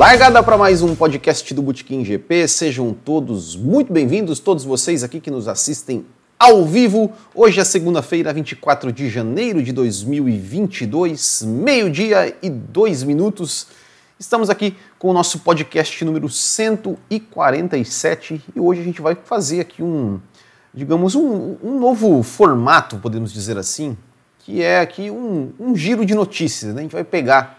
Largada para mais um podcast do Botequim GP. Sejam todos muito bem-vindos, todos vocês aqui que nos assistem ao vivo. Hoje é segunda-feira, 24 de janeiro de 2022, meio-dia e dois minutos. Estamos aqui com o nosso podcast número 147 e hoje a gente vai fazer aqui um, digamos, um, um novo formato, podemos dizer assim, que é aqui um, um giro de notícias. Né? A gente vai pegar,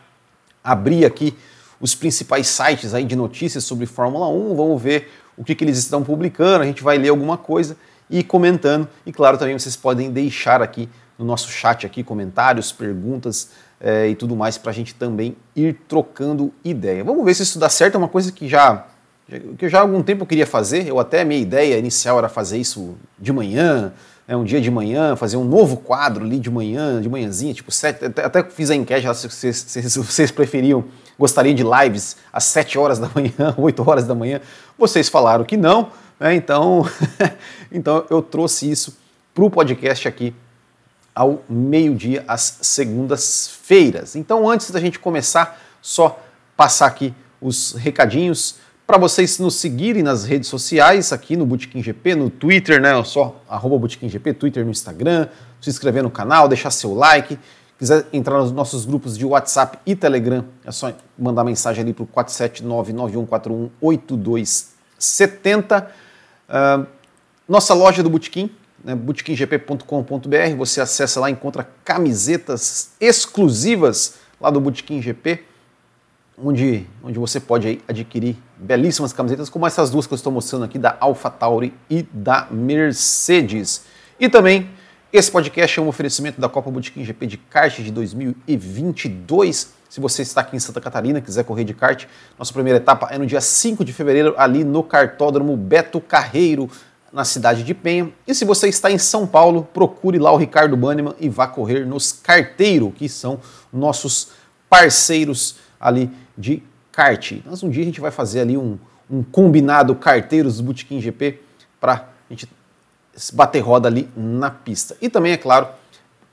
abrir aqui os principais sites aí de notícias sobre Fórmula 1, vamos ver o que, que eles estão publicando, a gente vai ler alguma coisa e comentando. E claro, também vocês podem deixar aqui no nosso chat aqui comentários, perguntas é, e tudo mais para a gente também ir trocando ideia. Vamos ver se isso dá certo, é uma coisa que já que eu já há algum tempo queria fazer, eu até a minha ideia inicial era fazer isso de manhã, é um dia de manhã, fazer um novo quadro ali de manhã, de manhãzinha, tipo sete, até, até fiz a enquete se vocês, se vocês preferiam, gostariam de lives às 7 horas da manhã, 8 horas da manhã, vocês falaram que não, né? então, então eu trouxe isso para o podcast aqui ao meio-dia, às segundas-feiras. Então antes da gente começar, só passar aqui os recadinhos, para vocês nos seguirem nas redes sociais, aqui no Botequim GP, no Twitter, né? Só arroba Botequim GP, Twitter no Instagram, se inscrever no canal, deixar seu like. Quiser entrar nos nossos grupos de WhatsApp e Telegram, é só mandar mensagem ali para o 479-9141-8270. Uh, nossa loja do Botequim, né, botequimgp.com.br, você acessa lá encontra camisetas exclusivas lá do Botequim GP onde, onde você pode adquirir belíssimas camisetas, como essas duas que eu estou mostrando aqui, da AlphaTauri e da Mercedes. E também, esse podcast é um oferecimento da Copa Botequim GP de kart de 2022. Se você está aqui em Santa Catarina, quiser correr de kart, nossa primeira etapa é no dia 5 de fevereiro, ali no cartódromo Beto Carreiro, na cidade de Penha. E se você está em São Paulo, procure lá o Ricardo Banneman e vá correr nos Carteiro, que são nossos parceiros ali de kart. Mas um dia a gente vai fazer ali um, um combinado carteiros Botequim GP para a gente bater roda ali na pista. E também, é claro,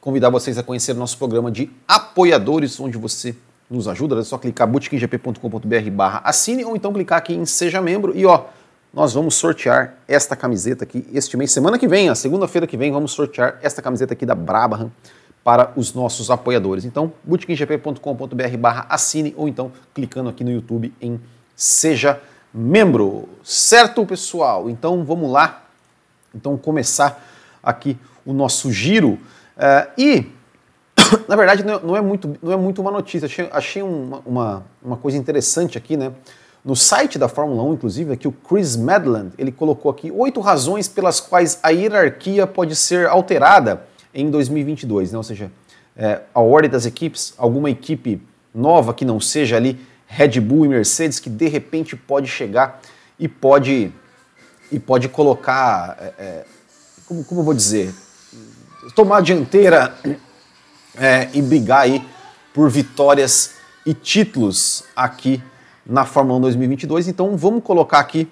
convidar vocês a conhecer o nosso programa de apoiadores, onde você nos ajuda. É só clicar botequimgp.com.br barra assine ou então clicar aqui em Seja Membro e ó, nós vamos sortear esta camiseta aqui este mês, semana que vem, a segunda-feira que vem, vamos sortear esta camiseta aqui da Brabham para os nossos apoiadores. Então, bootkinggp.com.br barra assine ou então clicando aqui no YouTube em Seja Membro. Certo, pessoal? Então, vamos lá. Então, começar aqui o nosso giro. Uh, e, na verdade, não é, muito, não é muito uma notícia. Achei, achei uma, uma, uma coisa interessante aqui, né? No site da Fórmula 1, inclusive, aqui o Chris Medland, ele colocou aqui oito razões pelas quais a hierarquia pode ser alterada em 2022, né? ou seja, é, a ordem das equipes, alguma equipe nova que não seja ali Red Bull e Mercedes que de repente pode chegar e pode e pode colocar, é, é como, como eu vou dizer, tomar a dianteira é, e brigar aí por vitórias e títulos aqui na Fórmula 1 2022. Então vamos colocar aqui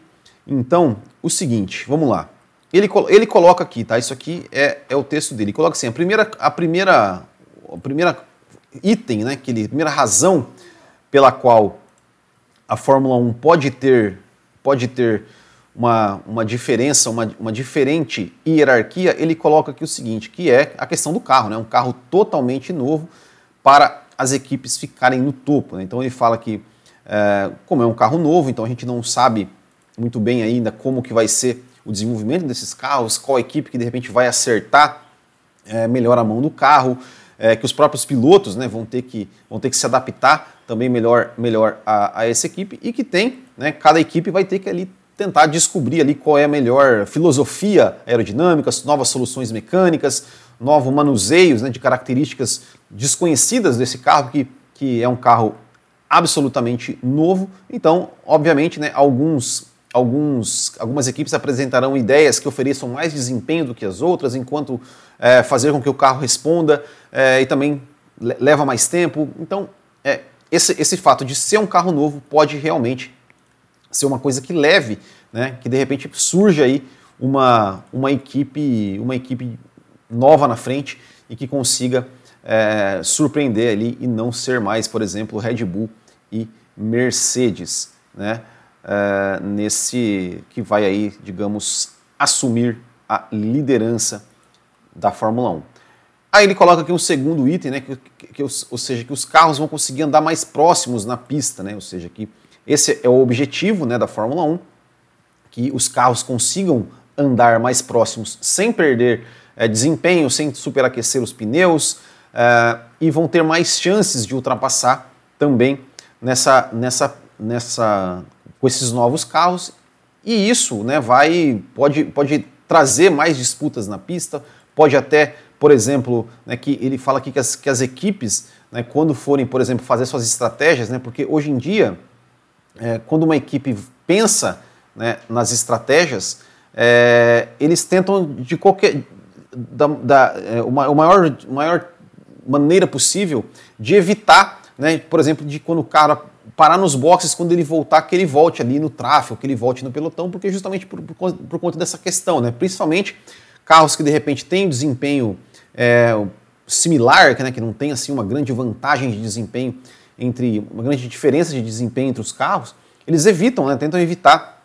então o seguinte, vamos lá. Ele, ele coloca aqui, tá? Isso aqui é, é o texto dele. Ele coloca assim: a primeira, a primeira, a primeira item, né? Que ele, a primeira razão pela qual a Fórmula 1 pode ter, pode ter uma, uma diferença, uma, uma diferente hierarquia, ele coloca aqui o seguinte, que é a questão do carro, né? Um carro totalmente novo para as equipes ficarem no topo. Né? Então ele fala que, é, como é um carro novo, então a gente não sabe muito bem ainda como que vai ser o desenvolvimento desses carros, qual equipe que de repente vai acertar é, melhor a mão do carro, é, que os próprios pilotos né, vão, ter que, vão ter que se adaptar também melhor, melhor a, a essa equipe e que tem, né, cada equipe vai ter que ali tentar descobrir ali qual é a melhor filosofia aerodinâmica, novas soluções mecânicas, novos manuseios né, de características desconhecidas desse carro, que, que é um carro absolutamente novo. Então, obviamente, né, alguns alguns, algumas equipes apresentarão ideias que ofereçam mais desempenho do que as outras, enquanto é, fazer com que o carro responda é, e também leva mais tempo. Então, é, esse, esse fato de ser um carro novo pode realmente ser uma coisa que leve, né, que de repente surja aí uma, uma, equipe, uma equipe nova na frente e que consiga é, surpreender ali e não ser mais, por exemplo, Red Bull e Mercedes, né? Uh, nesse que vai aí, digamos, assumir a liderança da Fórmula 1. Aí ele coloca aqui um segundo item, né, que, que, ou seja, que os carros vão conseguir andar mais próximos na pista, né, ou seja, que esse é o objetivo né, da Fórmula 1, que os carros consigam andar mais próximos sem perder é, desempenho, sem superaquecer os pneus é, e vão ter mais chances de ultrapassar também nessa, nessa, nessa, com esses novos carros. E isso né, vai, pode, pode trazer mais disputas na pista, pode até, por exemplo, né, que ele fala aqui que as, que as equipes, né, quando forem, por exemplo, fazer suas estratégias, né, porque hoje em dia, é, quando uma equipe pensa né, nas estratégias, é, eles tentam de qualquer da, da é, uma, maior, maior maneira possível de evitar, né, por exemplo, de quando o cara parar nos boxes, quando ele voltar, que ele volte ali no tráfego, que ele volte no pelotão, porque justamente por, por, por conta dessa questão, né, principalmente carros que de repente têm desempenho é, similar, né, que não tem assim uma grande vantagem de desempenho entre uma grande diferença de desempenho entre os carros, eles evitam, né, tentam evitar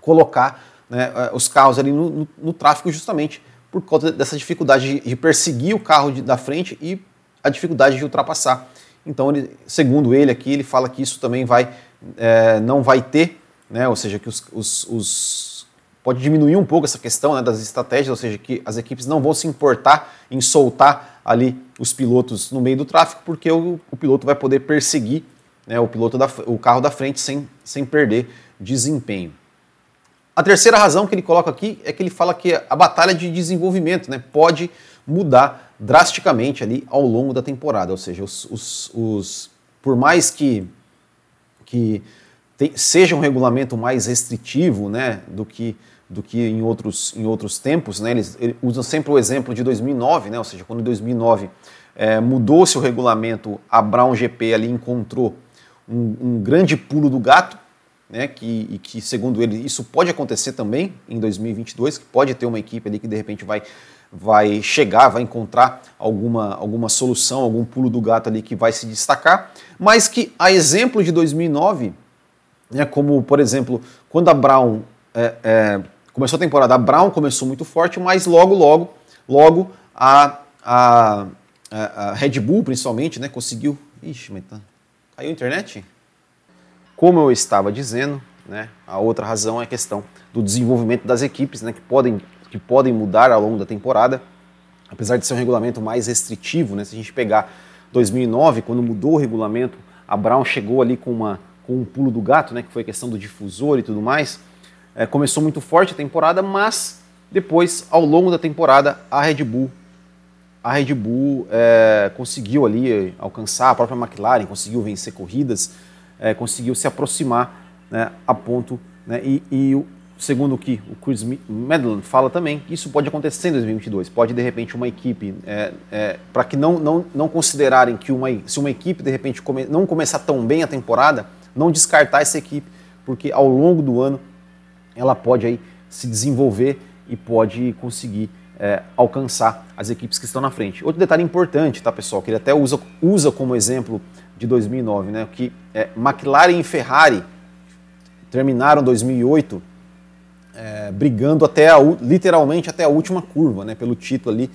colocar né, os carros ali no, no, no, tráfego justamente por conta dessa dificuldade de, de perseguir o carro de, da frente e a dificuldade de ultrapassar. Então, ele, segundo ele aqui, ele fala que isso também vai, é, não vai ter, né, ou seja, que os, os, os, pode diminuir um pouco essa questão né, das estratégias, ou seja, que as equipes não vão se importar em soltar ali os pilotos no meio do tráfego, porque o, o piloto vai poder perseguir né, o piloto da, o carro da frente sem, sem perder desempenho. A terceira razão que ele coloca aqui é que ele fala que a batalha de desenvolvimento né, pode mudar drasticamente ali ao longo da temporada, ou seja, os, os, os por mais que, que tem, seja um regulamento mais restritivo né, do que do que em outros, em outros tempos, né? eles, eles usam sempre o exemplo de 2009, né? ou seja, quando em 2009 é, mudou-se o regulamento, a Brown GP ali encontrou um, um grande pulo do gato, né, que, e que, segundo ele, isso pode acontecer também em 2022, que pode ter uma equipe ali que de repente vai, vai chegar, vai encontrar alguma, alguma solução, algum pulo do gato ali que vai se destacar, mas que, a exemplo de 2009, né, como, por exemplo, quando a Brown é, é, começou a temporada, a Brown começou muito forte, mas logo, logo, logo a, a, a Red Bull, principalmente, né, conseguiu... Ixi, mas tá... Caiu a internet? Como eu estava dizendo, né, a outra razão é a questão do desenvolvimento das equipes, né, que, podem, que podem mudar ao longo da temporada, apesar de ser um regulamento mais restritivo. Né, se a gente pegar 2009, quando mudou o regulamento, a Brown chegou ali com, uma, com um pulo do gato, né, que foi a questão do difusor e tudo mais. É, começou muito forte a temporada, mas depois, ao longo da temporada, a Red Bull a Red Bull é, conseguiu ali alcançar, a própria McLaren conseguiu vencer corridas, é, conseguiu se aproximar né, a ponto, né, e, e segundo o que o Chris Medland fala também, isso pode acontecer em 2022. Pode, de repente, uma equipe, é, é, para que não, não, não considerarem que uma, se uma equipe, de repente, come, não começar tão bem a temporada, não descartar essa equipe, porque ao longo do ano ela pode aí se desenvolver e pode conseguir é, alcançar as equipes que estão na frente. Outro detalhe importante, tá, pessoal, que ele até usa, usa como exemplo de 2009, né? Que é, McLaren e Ferrari terminaram 2008 é, brigando até a, literalmente até a última curva, né? Pelo título ali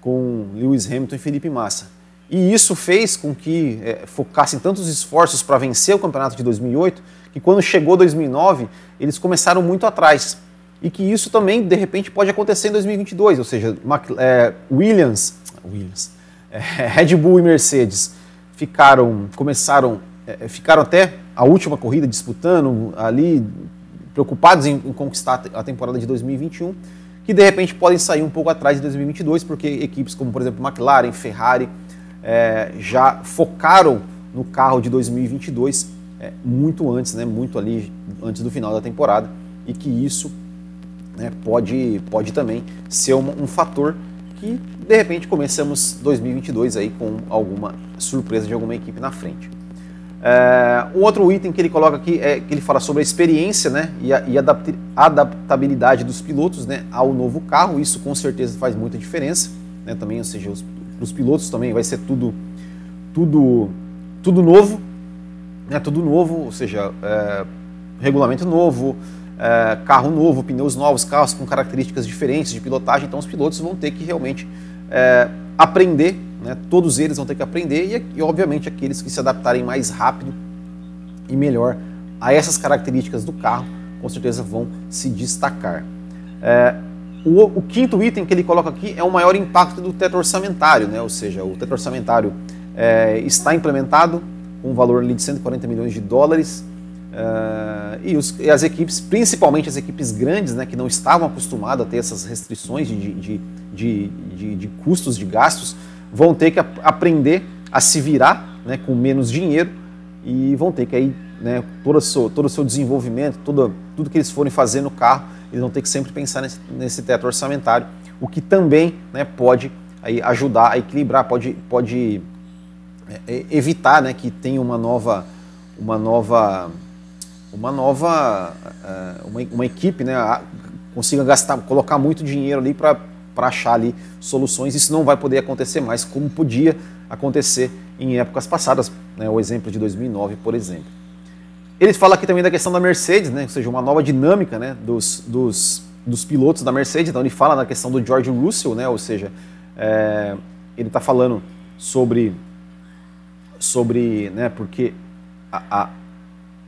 com Lewis Hamilton e Felipe Massa. E isso fez com que é, focassem tantos esforços para vencer o campeonato de 2008 que quando chegou 2009 eles começaram muito atrás e que isso também de repente pode acontecer em 2022, ou seja, é, Williams, Williams, é, Red Bull e Mercedes ficaram, começaram, ficaram até a última corrida disputando ali, preocupados em, em, conquistar a temporada de 2021, que de repente podem sair um pouco atrás de 2022, porque equipes como, por exemplo, McLaren, Ferrari, é, já focaram no carro de 2022 é, muito antes, né, muito ali antes do final da temporada, e que isso né, pode, pode também ser um, um fator que de repente começamos 2022 aí com alguma surpresa de alguma equipe na frente. É, um outro item que ele coloca aqui é que ele fala sobre a experiência né, e a e adaptabilidade dos pilotos né, ao novo carro. Isso com certeza faz muita diferença. Né, também, ou seja, os, os pilotos também vai ser tudo, tudo, tudo novo. né, tudo novo, ou seja, é, regulamento novo, é, carro novo, pneus novos, carros com características diferentes de pilotagem, então os pilotos vão ter que realmente é, aprender, né, todos eles vão ter que aprender e, e, obviamente aqueles que se adaptarem mais rápido e melhor a essas características do carro, com certeza vão se destacar. É, o, o, quinto item que ele coloca aqui é o maior impacto do teto orçamentário, né, ou seja, o teto orçamentário é, está implementado com um valor de 140 milhões de dólares Uh, e, os, e, as equipes, principalmente as equipes grandes, né, que não estavam acostumadas a ter essas restrições de, de, de, de custos, de gastos, vão ter que aprender a se virar né, com menos dinheiro e vão ter que aí, né, todo, o seu, todo o seu desenvolvimento, tudo, tudo que eles forem fazer no carro, eles vão ter que sempre pensar nesse, nesse teto orçamentário, o que também né, pode aí, ajudar a equilibrar, pode, pode é, evitar né, que tenha uma nova, uma nova uma nova eh, uma, uma equipe né, consiga gastar, colocar muito dinheiro ali para achar ali soluções. Isso não vai poder acontecer mais como podia acontecer em épocas passadas, né, o exemplo de 2009, por exemplo. Ele fala aqui também da questão da Mercedes, né, ou seja, uma nova dinâmica né, dos, dos, dos pilotos da Mercedes. Então ele fala na questão do George Russell, né, ou seja, é, ele está falando sobre, sobre né, porque a, a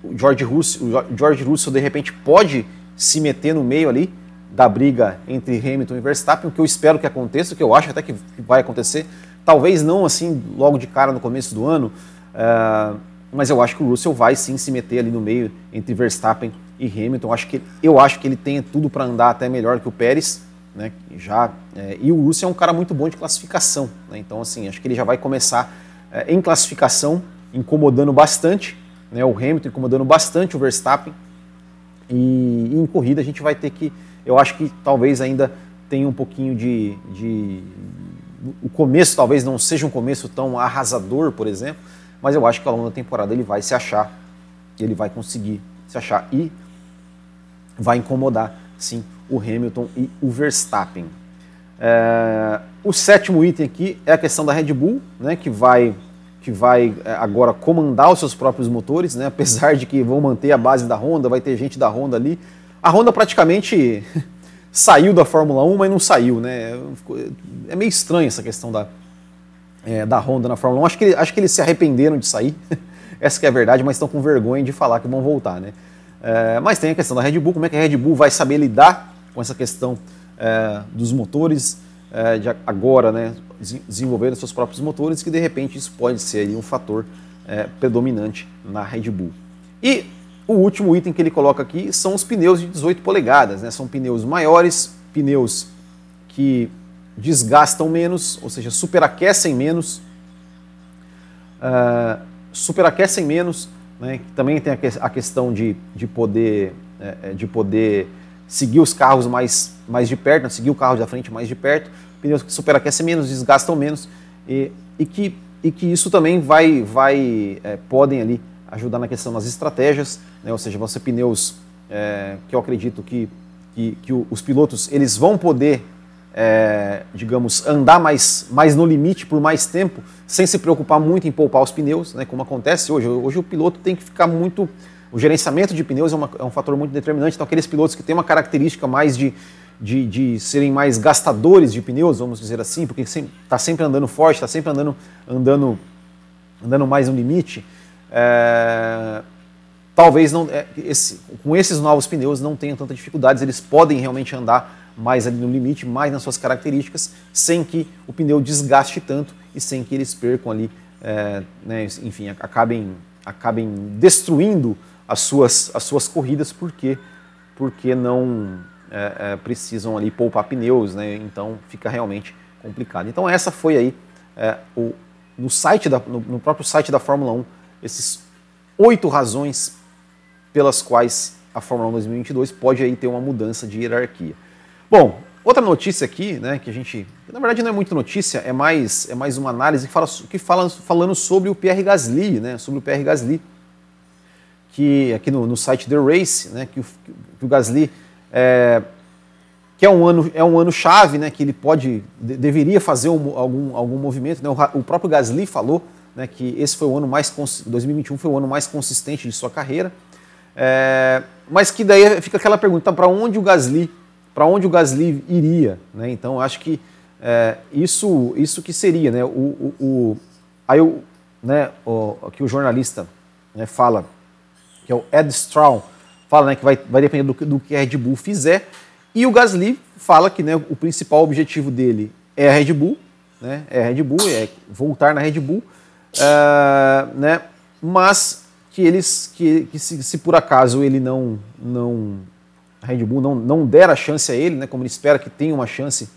o George Russell, o George Russell de repente pode se meter no meio ali da briga entre Hamilton e Verstappen, o que eu espero que aconteça, o que eu acho até que vai acontecer. Talvez não assim logo de cara no começo do ano, uh, mas eu acho que o Russell vai sim se meter ali no meio entre Verstappen e Hamilton. Eu acho que, eu acho que ele tem tudo para andar até melhor que o Pérez. Né, já, é, e o Russell é um cara muito bom de classificação. Né, então, assim, acho que ele já vai começar é, em classificação, incomodando bastante né, o Hamilton incomodando bastante o Verstappen. E, e, em corrida a gente vai ter que, eu acho que talvez ainda tenha um pouquinho de, de, o começo talvez não seja um começo tão arrasador, por exemplo, mas eu acho que ao longo da temporada ele vai se achar, ele vai conseguir se achar e vai incomodar, sim, o Hamilton e o Verstappen. É, o sétimo item aqui é a questão da Red Bull, né, que vai que vai é, agora comandar os seus próprios motores, né? apesar de que vão manter a base da Honda, vai ter gente da Honda ali. A Honda praticamente saiu da Fórmula 1, mas não saiu. Né? É meio estranho essa questão da, é, da Honda na Fórmula 1. Acho que, acho que eles se arrependeram de sair, essa é a verdade, mas estão com vergonha de falar que vão voltar. Né? É, mas tem a questão da Red Bull, como é que a Red Bull vai saber lidar com essa questão é, dos motores é, de agora, né, desenvolver seus próprios motores, que de repente isso pode ser um fator é, predominante na Red Bull. E o último item que ele coloca aqui são os pneus de 18 polegadas, né? são pneus maiores, pneus que desgastam menos, ou seja, superaquecem menos, uh, superaquecem menos, né? também tem a, questão de, de, poder, é, de poder seguir os carros mais, mais de perto, né? seguir o carro da frente mais de perto, pneus que superaquecem menos, desgastam menos e, e, que, e que isso também vai, vai é, podem ali ajudar na questão das estratégias, né? ou seja, vão ser pneus é, que eu acredito que, que, que, os pilotos eles vão poder, é, digamos, andar mais, mais no limite por mais tempo, sem se preocupar muito em poupar os pneus, né? como acontece hoje. Hoje o piloto tem que ficar muito o gerenciamento de pneus é, uma, é, um fator muito determinante. Então, aqueles pilotos que têm uma característica mais de, de, de serem mais gastadores de pneus, vamos dizer assim, porque está sempre andando forte, está sempre andando, andando, andando mais no limite, é, talvez não, é, esse, com esses novos pneus não tenham tantas dificuldades, eles podem realmente andar mais ali no limite, mais nas suas características, sem que o pneu desgaste tanto e sem que eles percam ali, é, né, enfim, acabem, acabem destruindo as suas, as suas corridas porque, porque não é, é, precisam ali poupar pneus, né? então fica realmente complicado. Então essa foi aí é, o, no, site da, no, no, próprio site da Fórmula 1 esses oito razões pelas quais a Fórmula 1 2022 pode aí ter uma mudança de hierarquia. Bom, outra notícia aqui, né, que a gente, na verdade não é muito notícia, é mais, é mais uma análise que fala, que fala falando sobre o Pierre Gasly, né, sobre o Pierre Gasly que aqui no, no site The Race, né, que, o, que o Gasly é, que é um ano é um ano chave, né, que ele pode de, deveria fazer um, algum algum movimento, né, o, o, próprio Gasly falou né, que esse foi o ano mais 2021 foi o ano mais consistente de sua carreira. É, mas que daí fica aquela pergunta, para onde o Gasly, para onde o Gasly iria, né? Então acho que é, isso, isso que seria, né? O, o, o aí o, né, o, que o jornalista né, fala, que é o Ed Strawn, fala né, que vai, vai depender do, do que a Red Bull fizer, e o Gasly fala que né, o principal objetivo dele é a Red Bull, né? É a Red Bull, é voltar na Red Bull, uh, né? Mas que eles que, que se, se, por acaso ele não não a Red Bull não, não der a chance a ele, né, como ele espera que tenha uma chance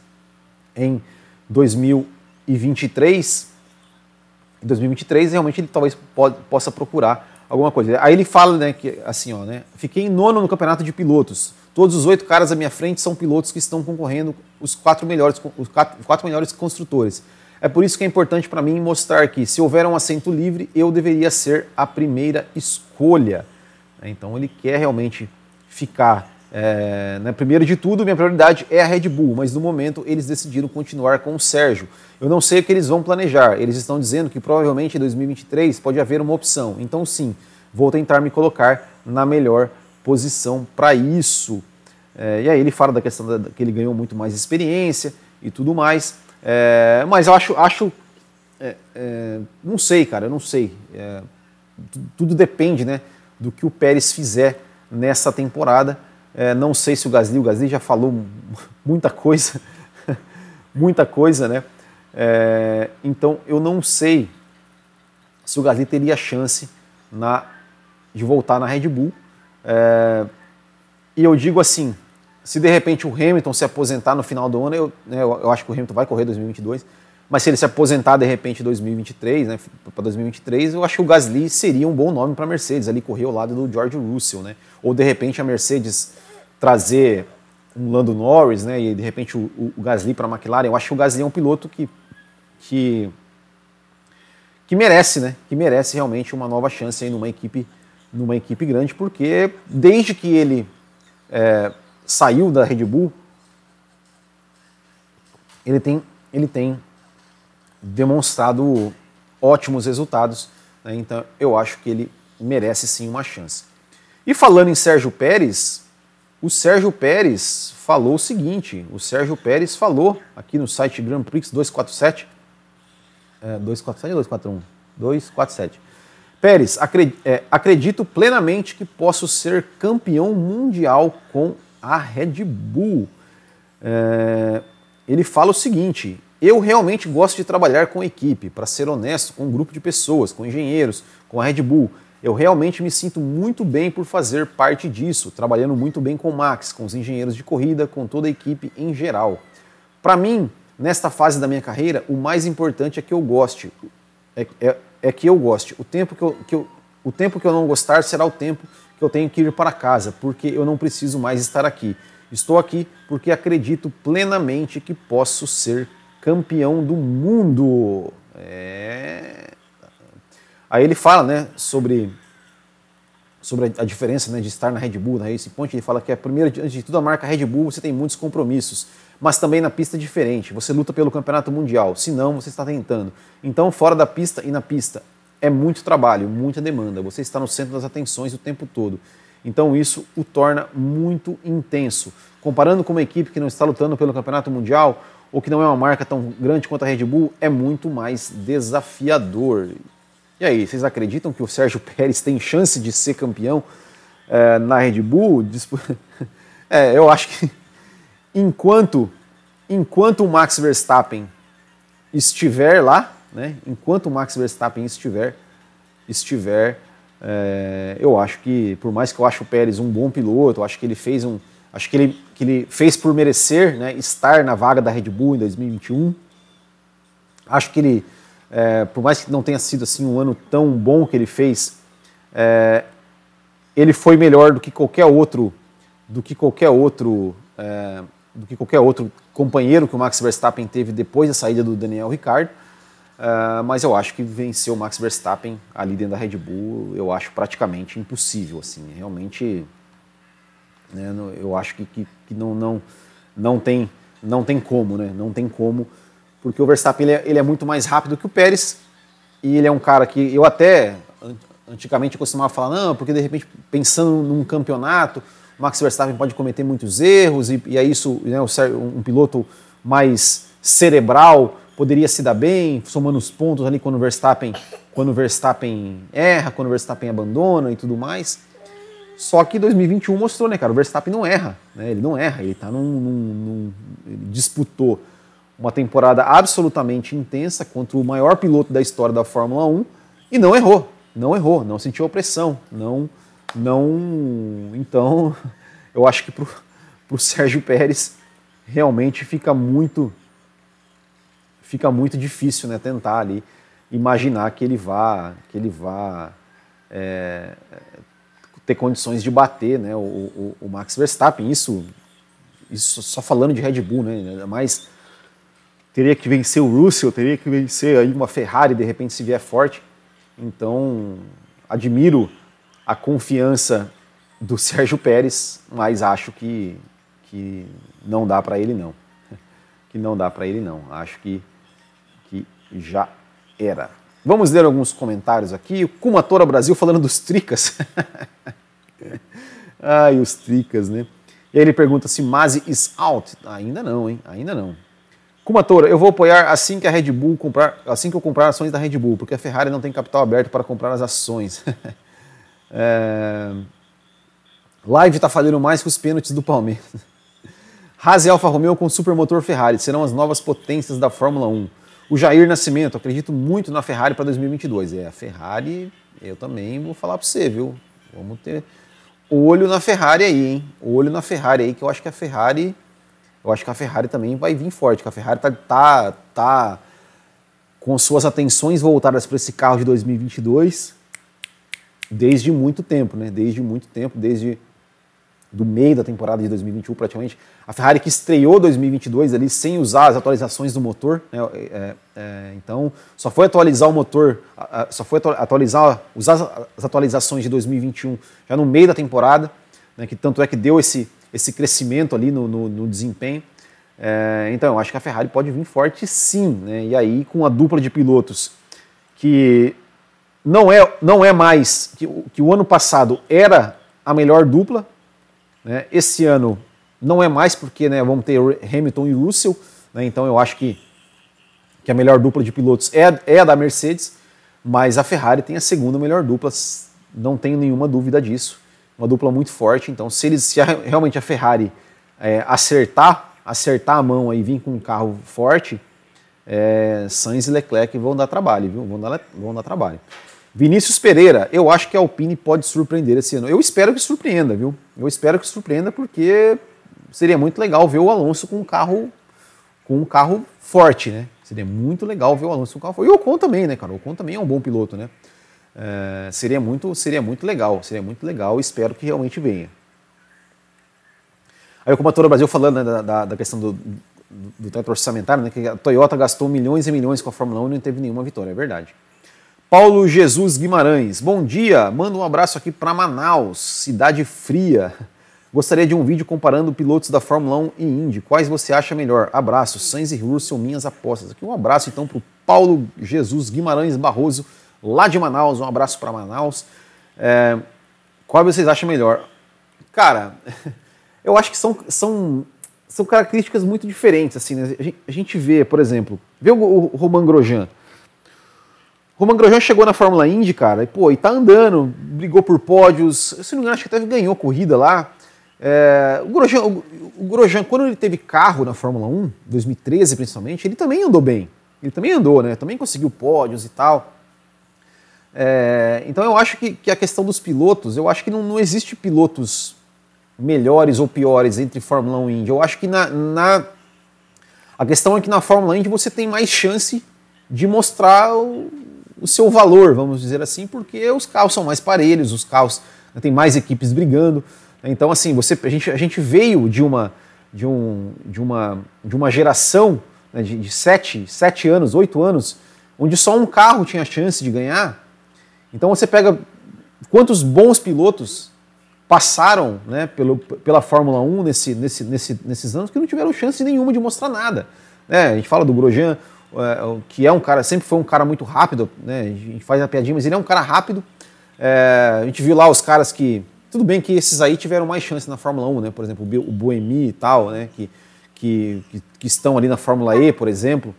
em 2023, em 2023 realmente ele talvez pode, possa procurar alguma coisa. Aí ele fala, né, que assim, ó, né, fiquei em nono no campeonato de pilotos. Todos os oito caras à minha frente são pilotos que estão concorrendo os quatro melhores, os quatro, quatro melhores construtores. É por isso que é importante para mim mostrar que, se houver um assento livre, eu deveria ser a primeira escolha. Então ele quer realmente ficar. É, né? Primeiro de tudo, minha prioridade é a Red Bull, mas no momento eles decidiram continuar com o Sérgio. Eu não sei o que eles vão planejar. Eles estão dizendo que provavelmente em 2023 pode haver uma opção. Então, sim, vou tentar me colocar na melhor posição para isso. É, e aí ele fala da questão da, que ele ganhou muito mais experiência e tudo mais. É, mas eu acho, acho é, é, não sei, cara, eu não sei. É, tudo depende, né, do que o Pérez fizer nessa temporada. É, não sei se o Gasly, o Gasly já falou muita coisa, muita coisa, né? É, então eu não sei se o Gasly teria chance na, de voltar na Red Bull. e eu digo assim, se de repente o Hamilton se aposentar no final do ano, eu, né, eu, acho que o Hamilton vai correr 2022, mas se ele se aposentar de repente em 2023, né, para 2023, eu acho que o Gasly seria um bom nome para a Mercedes, ali correr ao lado do George Russell, né? Ou de repente a Mercedes trazer um Lando Norris, né, e de repente o, o Gasly para a McLaren. Eu acho que o Gasly é um piloto que, que que merece, né? Que merece realmente uma nova chance aí numa equipe numa equipe grande, porque desde que ele é, saiu da Red Bull, ele tem, ele tem demonstrado ótimos resultados. Né? Então eu acho que ele merece sim uma chance. E falando em Sérgio Pérez, o Sérgio Pérez falou o seguinte: o Sérgio Pérez falou aqui no site Grand Prix 247, é, 247 ou 241? 247. Pérez, é, acredito plenamente que posso ser campeão mundial com a Red Bull. É, ele fala o seguinte: eu realmente gosto de trabalhar com equipe, para ser honesto, com um grupo de pessoas, com engenheiros, com a Red Bull. Eu realmente me sinto muito bem por fazer parte disso, trabalhando muito bem com o Max, com os engenheiros de corrida, com toda a equipe em geral. Para mim, nesta fase da minha carreira, o mais importante é que eu goste. É, é, é que eu goste. O tempo que eu, que eu, o tempo que eu não gostar será o tempo que eu tenho que ir para casa, porque eu não preciso mais estar aqui. Estou aqui porque acredito plenamente que posso ser campeão do mundo. É... Aí ele fala né, sobre, sobre a diferença né, de estar na Red Bull, na Race Point. Ele fala que, é, primeiro, antes de tudo, a marca Red Bull você tem muitos compromissos, mas também na pista é diferente. Você luta pelo campeonato mundial, se não, você está tentando. Então, fora da pista e na pista, é muito trabalho, muita demanda. Você está no centro das atenções o tempo todo. Então isso o torna muito intenso. Comparando com uma equipe que não está lutando pelo campeonato mundial ou que não é uma marca tão grande quanto a Red Bull, é muito mais desafiador. E aí, vocês acreditam que o Sérgio Pérez tem chance de ser campeão é, na Red Bull? É, eu acho que enquanto, enquanto o Max Verstappen estiver lá, né? Enquanto o Max Verstappen estiver, estiver é, eu acho que, por mais que eu ache o Pérez um bom piloto, acho que ele fez um, acho que ele, que ele fez por merecer, né, estar na vaga da Red Bull em 2021. Acho que ele, é, por mais que não tenha sido assim um ano tão bom que ele fez, é, ele foi melhor do que qualquer outro, do que qualquer outro, é, do que qualquer outro companheiro que o Max Verstappen teve depois da saída do Daniel Ricciardo. Uh, mas eu acho que vencer o Max Verstappen ali dentro da Red Bull, eu acho praticamente impossível. Assim, realmente, né, eu acho que, que, que, não, não, não, tem, não tem como, né? Não tem como, porque o Verstappen ele é, ele é muito mais rápido que o Pérez e ele é um cara que eu até antigamente costumava falar, não, porque de repente pensando num campeonato, o Max Verstappen pode cometer muitos erros e, e é isso, né, um piloto mais cerebral poderia se dar bem, somando os pontos ali quando o Verstappen, quando o Verstappen erra, quando o Verstappen abandona e tudo mais. Só que 2021 mostrou, né, cara? O Verstappen não erra, né? Ele não erra, ele tá num, num, num disputou uma temporada absolutamente intensa contra o maior piloto da história da Fórmula 1 e não errou, não errou, não sentiu opressão, não, não, então eu acho que pro, pro Sérgio Pérez realmente fica muito, fica muito difícil, né, tentar ali imaginar que ele vá, que ele vá é, ter condições de bater, né, o, o, o Max Verstappen. Isso, isso só falando de Red Bull, né, mas teria que vencer o Russell, teria que vencer aí uma Ferrari de repente se vier forte. Então, admiro a confiança do Sérgio Pérez, mas acho que, que não dá para ele não. Que não dá para ele não. Acho que já era. Vamos ler alguns comentários aqui. O Kumatora Brasil falando dos tricas. Ai, os tricas, né? Ele pergunta se Mazi is out. Ainda não, hein? Ainda não. Kumatora, eu vou apoiar assim que a Red Bull comprar, assim que eu comprar ações da Red Bull, porque a Ferrari não tem capital aberto para comprar as ações. é... Live está falhando mais que os pênaltis do Palmeiras. Haas e Alfa Romeo com supermotor Ferrari serão as novas potências da Fórmula 1. O Jair Nascimento, acredito muito na Ferrari para 2022. É, a Ferrari, eu também vou falar para você, viu? Vamos ter olho na Ferrari aí, hein? Olho na Ferrari aí, que eu acho que a Ferrari eu acho que a Ferrari também vai vir forte, que a Ferrari tá, tá, tá com suas atenções voltadas para esse carro de 2022 desde muito tempo, né? Desde muito tempo, desde do meio da temporada de 2021 praticamente. A Ferrari que estreou 2022 ali sem usar as atualizações do motor, né? é, é, então só foi atualizar o motor, só foi atualizar, usar as atualizações de 2021 já no meio da temporada, né? que tanto é que deu esse esse crescimento ali no, no, no desempenho. É, então, eu acho que a Ferrari pode vir forte sim, né? E aí com a dupla de pilotos que não é, não é mais que, que o ano passado era a melhor dupla, né? Esse ano não é mais porque né, vamos ter Hamilton e Russell, né? Então eu acho que, que a melhor dupla de pilotos é, é a da Mercedes, mas a Ferrari tem a segunda melhor dupla, não tenho nenhuma dúvida disso uma dupla muito forte. Então, se eles se a, realmente a Ferrari é, acertar, acertar a mão e vir com um carro forte, é, Sainz e Leclerc vão dar trabalho, viu? Vão dar, vão dar trabalho. Vinícius Pereira, eu acho que a Alpine pode surpreender esse ano. Eu espero que surpreenda, viu? Eu espero que surpreenda porque seria muito legal ver o Alonso com um carro com um carro forte, né? Seria muito legal ver o Alonso com um carro forte. E o Ocon também, né, cara? O Ocon também é um bom piloto, né? É, seria, muito, seria muito legal, seria muito legal, espero que realmente venha. Aí o Comatora Brasil falando né, da, da, questão do, do, do teto orçamentário, né, que a Toyota gastou milhões e milhões com a Fórmula 1 e não teve nenhuma vitória, é verdade. Paulo Jesus Guimarães, bom dia, manda um abraço aqui para Manaus, cidade fria. Gostaria de um vídeo comparando pilotos da Fórmula 1 e Indy. Quais você acha melhor? Abraço, Sainz e Russell, minhas apostas. Aqui um abraço então para o Paulo Jesus Guimarães Barroso, lá de Manaus. Um abraço para Manaus. É, qual vocês acham melhor? Cara, eu acho que são, são, são características muito diferentes. Assim, né? a, gente, vê, por exemplo, vê o, o Grosjean. Roman Grosjean chegou na Fórmula Indy, cara, e, pô, e tá andando, brigou por pódios, se não me engano, acho que até ganhou corrida lá. É, o, Grosjean, o, o Grosjean, quando ele teve carro na Fórmula 1, 2013 principalmente, ele também andou bem. Ele também andou, né? Também conseguiu pódios e tal. É, então eu acho que, que, a questão dos pilotos, eu acho que não, não, existe pilotos melhores ou piores entre Fórmula 1 e Indy. Eu acho que na, na, a questão é que na Fórmula Indy você tem mais chance de mostrar o, o, seu valor, vamos dizer assim, porque os carros são mais parelhos, os carros né, tem mais equipes brigando. Né, então assim, você, a, gente, a gente veio de uma de, um, de, uma, de uma geração né, de, de sete, sete anos, oito anos, onde só um carro tinha chance de ganhar então você pega quantos bons pilotos passaram né, pelo, pela Fórmula 1 nesse, nesse, nesse, nesses anos que não tiveram chance nenhuma de mostrar nada. É, a gente fala do Grosjean, é, que é um cara, sempre foi um cara muito rápido, né? A gente faz a piadinha, mas ele é um cara rápido. É, a gente viu lá os caras que. Tudo bem que esses aí tiveram mais chance na Fórmula 1, né? Por exemplo, o Boemi e tal, né? Que, que, que estão ali na Fórmula E, por exemplo,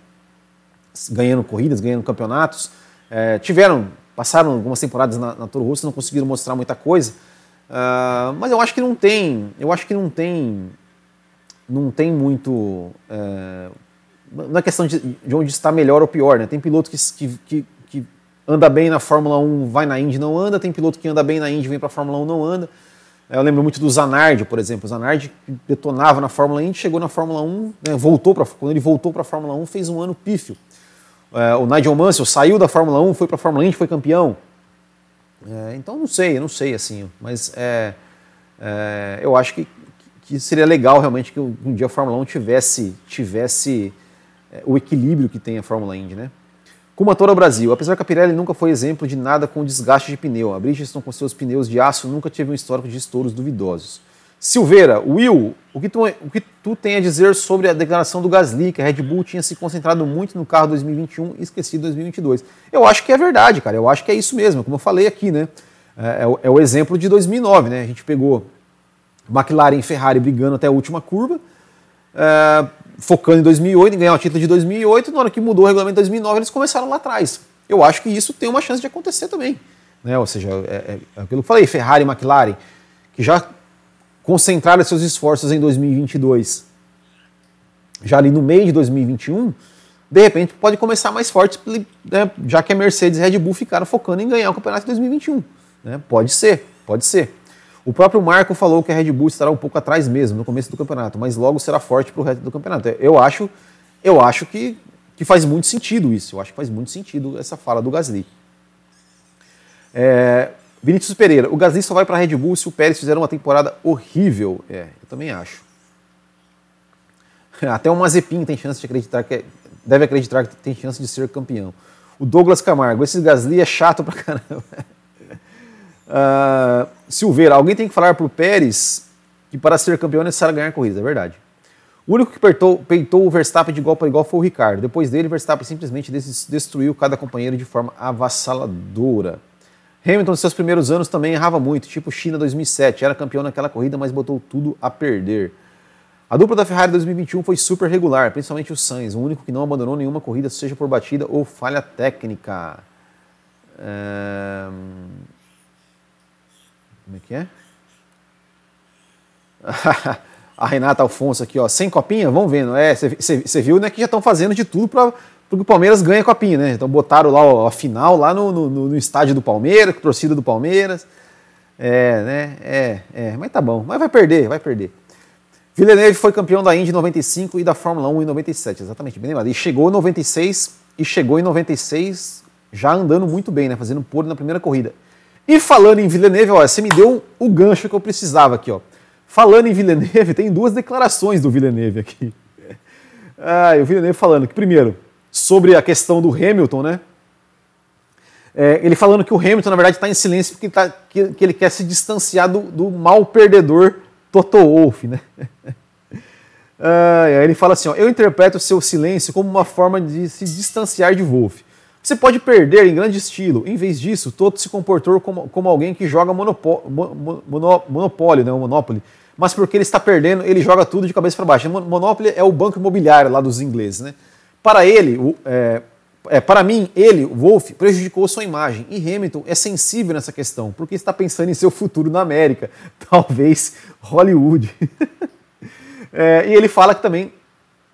ganhando corridas, ganhando campeonatos. É, tiveram, passaram algumas temporadas na, na Toro Rosso, não conseguiram mostrar muita coisa. Uh, mas eu acho que não tem, eu acho que não tem, não tem muito. Uh, não é questão de, de, onde está melhor ou pior, né? Tem piloto que, que, que, anda bem na Fórmula 1, vai na Indy não anda, tem piloto que anda bem na Indy, vem para a Fórmula 1 não anda. Eu lembro muito do Zanardi, por exemplo. O Zanardi detonava na Fórmula Indy, chegou na Fórmula 1, né, voltou para quando ele voltou para a Fórmula 1, fez um ano pífio. É, o Nigel Mansell saiu da Fórmula 1, foi para a Fórmula Indy, foi campeão. É, então não sei, não sei assim, mas é, é, eu acho que, que seria legal realmente que um dia a Fórmula 1 tivesse, tivesse é, o equilíbrio que tem a Fórmula Indy, né? Como ator ao Brasil, apesar que a Pirelli nunca foi exemplo de nada com desgaste de pneu, a Bridgestone com seus pneus de aço nunca teve um histórico de estouros duvidosos. Silveira, Will, o que, tu, o que tu tem a dizer sobre a declaração do Gasly, que a Red Bull tinha se concentrado muito no carro 2021 e esquecido 2022? Eu acho que é verdade, cara, eu acho que é isso mesmo, como eu falei aqui, né? É, é, o, é o exemplo de 2009, né? A gente pegou McLaren e Ferrari brigando até a última curva, é, focando em 2008, em ganhar o título de 2008, na hora que mudou o regulamento de 2009, eles começaram lá atrás. Eu acho que isso tem uma chance de acontecer também. Né? Ou seja, é, é, é aquilo que eu falei, Ferrari e McLaren, que já concentraram seus esforços em 2022, já ali no meio de 2021, de repente pode começar mais forte, né? já que a Mercedes e a Red Bull ficaram focando em ganhar o campeonato de 2021. Né? Pode ser, pode ser. O próprio Marco falou que a Red Bull estará um pouco atrás mesmo no começo do campeonato, mas logo será forte para o resto do campeonato. Eu acho, eu acho que, que faz muito sentido isso. Eu acho que faz muito sentido essa fala do Gasly. É, Vinícius Pereira, o Gasly só vai para a Red Bull se o Pérez fizer uma temporada horrível. É, eu também acho. Até o Mazepin tem chance de acreditar que é, deve acreditar que tem chance de ser campeão. O Douglas Camargo, esse Gasly é chato pra caramba. Uh, Silveira, alguém tem que falar para o Pérez que para ser campeão é necessário ganhar corridas, é verdade. O único que peitou, peitou o Verstappen de igual para igual foi o Ricardo. Depois dele, Verstappen simplesmente destruiu cada companheiro de forma avassaladora. Hamilton, nos seus primeiros anos, também errava muito, tipo China 2007. Era campeão naquela corrida, mas botou tudo a perder. A dupla da Ferrari 2021 foi super regular, principalmente o Sainz, o único que não abandonou nenhuma corrida, seja por batida ou falha técnica. É... Como é que é? a Renata Alfonso aqui, ó, sem copinha, vamos vendo. É, você viu, né, que já estão fazendo de tudo para que o Palmeiras ganhe a copinha, né? Então botaram lá ó, a final lá no, no, no, estádio do Palmeiras, com torcida do Palmeiras. É, né? É, é, mas tá bom. Mas vai perder, vai perder. Villeneuve foi campeão da Indy em 95 e da Fórmula 1 em 97, exatamente, bem lembrado. E chegou em 96 e chegou em 96 já andando muito bem, né? Fazendo pole na primeira corrida. E falando em Villeneuve, olha, você me deu o gancho que eu precisava aqui, ó. Falando em Villeneuve, tem duas declarações do Villeneuve aqui. Ah, o Villeneuve falando que, primeiro, sobre a questão do Hamilton, né? É, ele falando que o Hamilton, na verdade, está em silêncio porque tá, que, que, ele quer se distanciar do, do mal perdedor Toto Wolff, né? Ah, ele fala assim: ó, eu interpreto o seu silêncio como uma forma de se distanciar de Wolff. Você pode perder em grande estilo. Em vez disso, Toto se comportou como, como alguém que joga monopó, mono, monopólio, né, o Monopoly. Mas porque ele está perdendo, ele joga tudo de cabeça para baixo. Monopoly é o banco imobiliário lá dos ingleses. Né? Para ele, é, é, para mim, ele, Wolff, prejudicou sua imagem. E Hamilton é sensível nessa questão, porque está pensando em seu futuro na América. Talvez Hollywood. é, e ele fala que também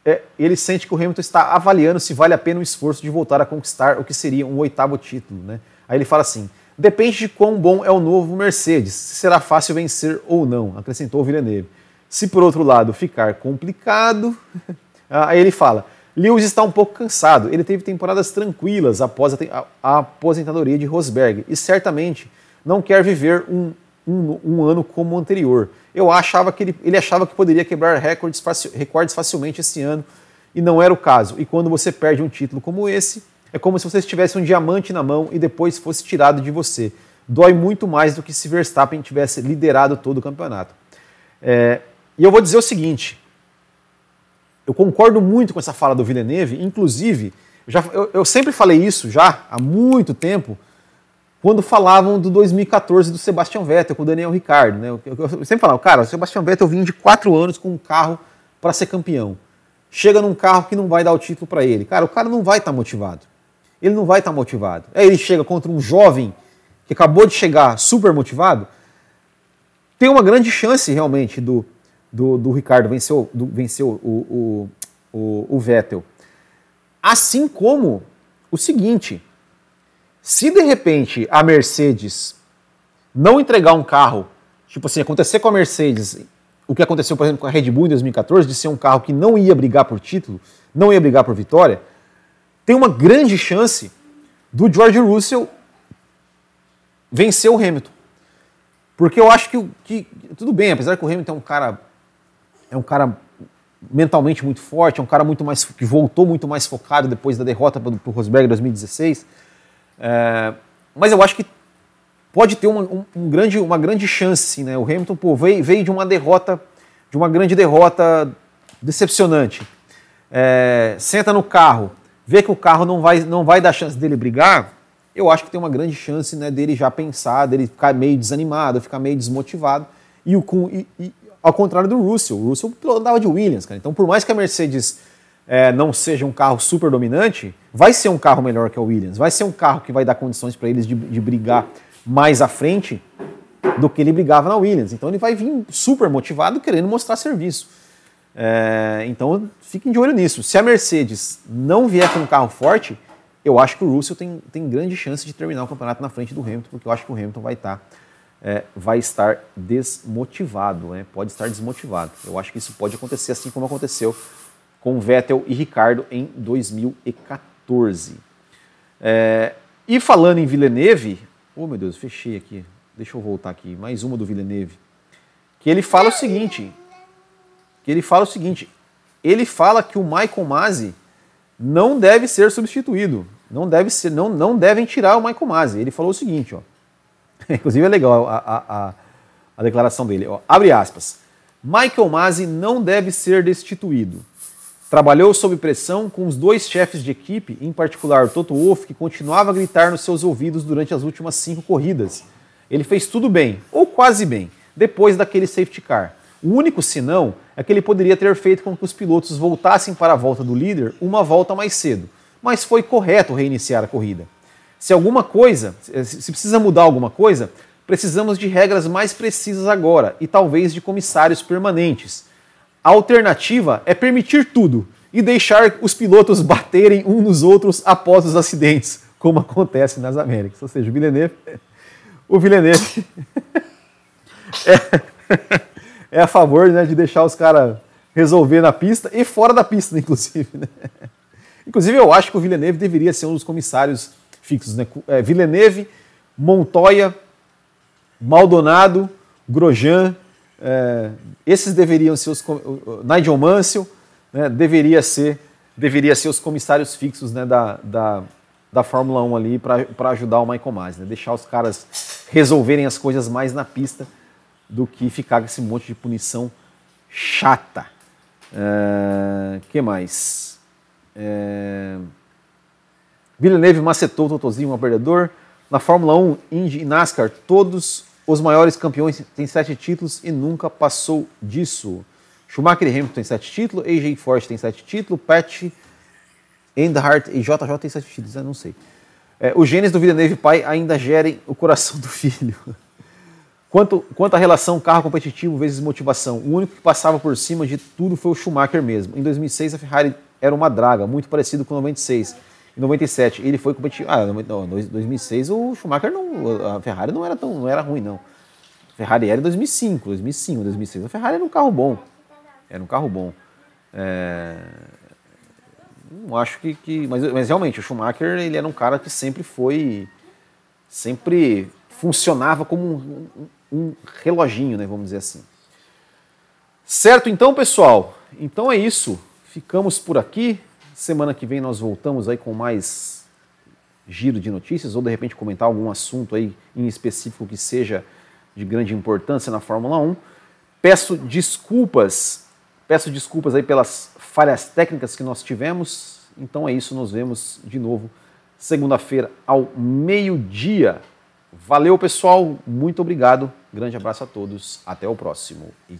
é, ele sente que o Hamilton está avaliando se vale a pena o esforço de voltar a conquistar o que seria um oitavo título. Né? Aí ele fala assim: depende de quão bom é o novo Mercedes, se será fácil vencer ou não, acrescentou Villeneuve. Se por outro lado ficar complicado, aí ele fala: Lewis está um pouco cansado, ele teve temporadas tranquilas após a, a aposentadoria de Rosberg e certamente não quer viver um, um, um ano como o anterior. Eu achava que ele, ele achava que poderia quebrar recordes, recordes facilmente esse ano e não era o caso. E quando você perde um título como esse, é como se você tivesse um diamante na mão e depois fosse tirado de você. Dói muito mais do que se Verstappen tivesse liderado todo o campeonato. É, e eu vou dizer o seguinte: eu concordo muito com essa fala do Villeneuve, inclusive, já, eu, eu sempre falei isso já há muito tempo, quando falavam do 2014 do Sebastian Vettel com o Daniel Ricciardo. Né? Eu, eu, eu sempre falava, cara, o Sebastian Vettel vinha de quatro anos com um carro para ser campeão. Chega num carro que não vai dar o título para ele. Cara, o cara não vai estar tá motivado. Ele não vai estar tá motivado. Aí ele chega contra um jovem que acabou de chegar super motivado. Tem uma grande chance realmente do, do, do Ricardo vencer, do, vencer o, o, o, o Vettel. Assim como o seguinte: se de repente a Mercedes não entregar um carro, tipo assim, acontecer com a Mercedes o que aconteceu, por exemplo, com a Red Bull em 2014, de ser um carro que não ia brigar por título, não ia brigar por vitória, tem uma grande chance do George Russell vencer o Hamilton. Porque eu acho que, que tudo bem, apesar que o Hamilton é um cara é um cara mentalmente muito forte, é um cara muito mais que voltou muito mais focado depois da derrota para o Rosberg em 2016. É, mas eu acho que pode ter uma, um, um grande, uma grande chance, né? O Hamilton pô, veio, veio de uma derrota, de uma grande derrota decepcionante. É, senta no carro, vê que o carro não vai, não vai dar chance dele brigar, eu acho que tem uma grande chance né, dele já pensar, dele ficar meio desanimado, ficar meio desmotivado. E, o, e, e ao contrário do Russell, o Russell andava de Williams, cara. Então, por mais que a Mercedes é, não seja um carro super dominante, vai ser um carro melhor que a Williams, vai ser um carro que vai dar condições para eles de, de brigar mais à frente do que ele brigava na Williams. Então ele vai vir super motivado, querendo mostrar serviço. É, então fiquem de olho nisso. Se a Mercedes não vier com um carro forte, eu acho que o Russell tem, tem grande chance de terminar o campeonato na frente do Hamilton, porque eu acho que o Hamilton vai estar, é, vai estar desmotivado, né? pode estar desmotivado. Eu acho que isso pode acontecer assim como aconteceu com Vettel e Ricardo em 2014. É, e falando em Villeneuve, Oh, meu Deus, fechei aqui. Deixa eu voltar aqui. Mais uma do Villeneuve. Que ele fala o seguinte. Que ele fala o seguinte. Ele fala que o Michael Masi não deve ser substituído. Não deve ser, não, não devem tirar o Michael Masi. Ele falou o seguinte, ó. Inclusive é legal a, a, a, a declaração dele. Ó. Abre aspas. Michael Masi não deve ser destituído. Trabalhou sob pressão com os dois chefes de equipe, em particular Toto Wolff, que continuava a gritar nos seus ouvidos durante as últimas cinco corridas. Ele fez tudo bem, ou quase bem, depois daquele safety car. O único sinão é que ele poderia ter feito com que os pilotos voltassem para a volta do líder uma volta mais cedo, mas foi correto reiniciar a corrida. Se alguma coisa, se precisa mudar alguma coisa, precisamos de regras mais precisas agora e talvez de comissários permanentes. A alternativa é permitir tudo e deixar os pilotos baterem uns nos outros após os acidentes, como acontece nas Américas. Ou seja, o Villeneuve, o Villeneuve é, é, a favor né, de deixar os caras resolver na pista e fora da pista, inclusive. Né? Inclusive, eu acho que o Villeneuve deveria ser um dos comissários fixos. Né? É, Villeneuve, Montoya, Maldonado, Grosjean, é, esses deveriam ser os. Nigel Mansell né, deveria, ser, deveria ser os comissários fixos né, da, da, da Fórmula 1 ali para ajudar o Michael Masi, né, deixar os caras resolverem as coisas mais na pista do que ficar com esse monte de punição chata. É, que mais? É, Villeneuve macetou o Totozinho, um perdedor. Na Fórmula 1, Indy e NASCAR, todos os maiores campeões têm sete títulos e nunca passou disso. Schumacher e Hamilton têm sete títulos, AJ Force tem sete títulos, Pat Endhart e JJ têm sete títulos, eu não sei. É, os genes do Villeneuve pai ainda gerem o coração do filho. Quanto, quanto à relação carro competitivo vezes motivação, o único que passava por cima de tudo foi o Schumacher mesmo. Em 2006 a Ferrari era uma draga, muito parecido com 96 em 97 ele foi competitivo. Ah, em 2006 o Schumacher não, a Ferrari não era tão, não era ruim não. A Ferrari era em 2005, 2005, 2006. A Ferrari era um carro bom, era um carro bom. É... Não acho que, que mas, mas realmente o Schumacher ele era um cara que sempre foi, sempre funcionava como um, um, um reloginho, né? Vamos dizer assim. Certo, então, pessoal. Então é isso. Ficamos por aqui. Semana que vem nós voltamos aí com mais giro de notícias ou de repente comentar algum assunto aí em específico que seja de grande importância na Fórmula 1. Peço desculpas Peço desculpas aí pelas falhas técnicas que nós tivemos. Então é isso, nos vemos de novo segunda-feira ao meio-dia. Valeu, pessoal. Muito obrigado. Grande abraço a todos. Até o próximo. E...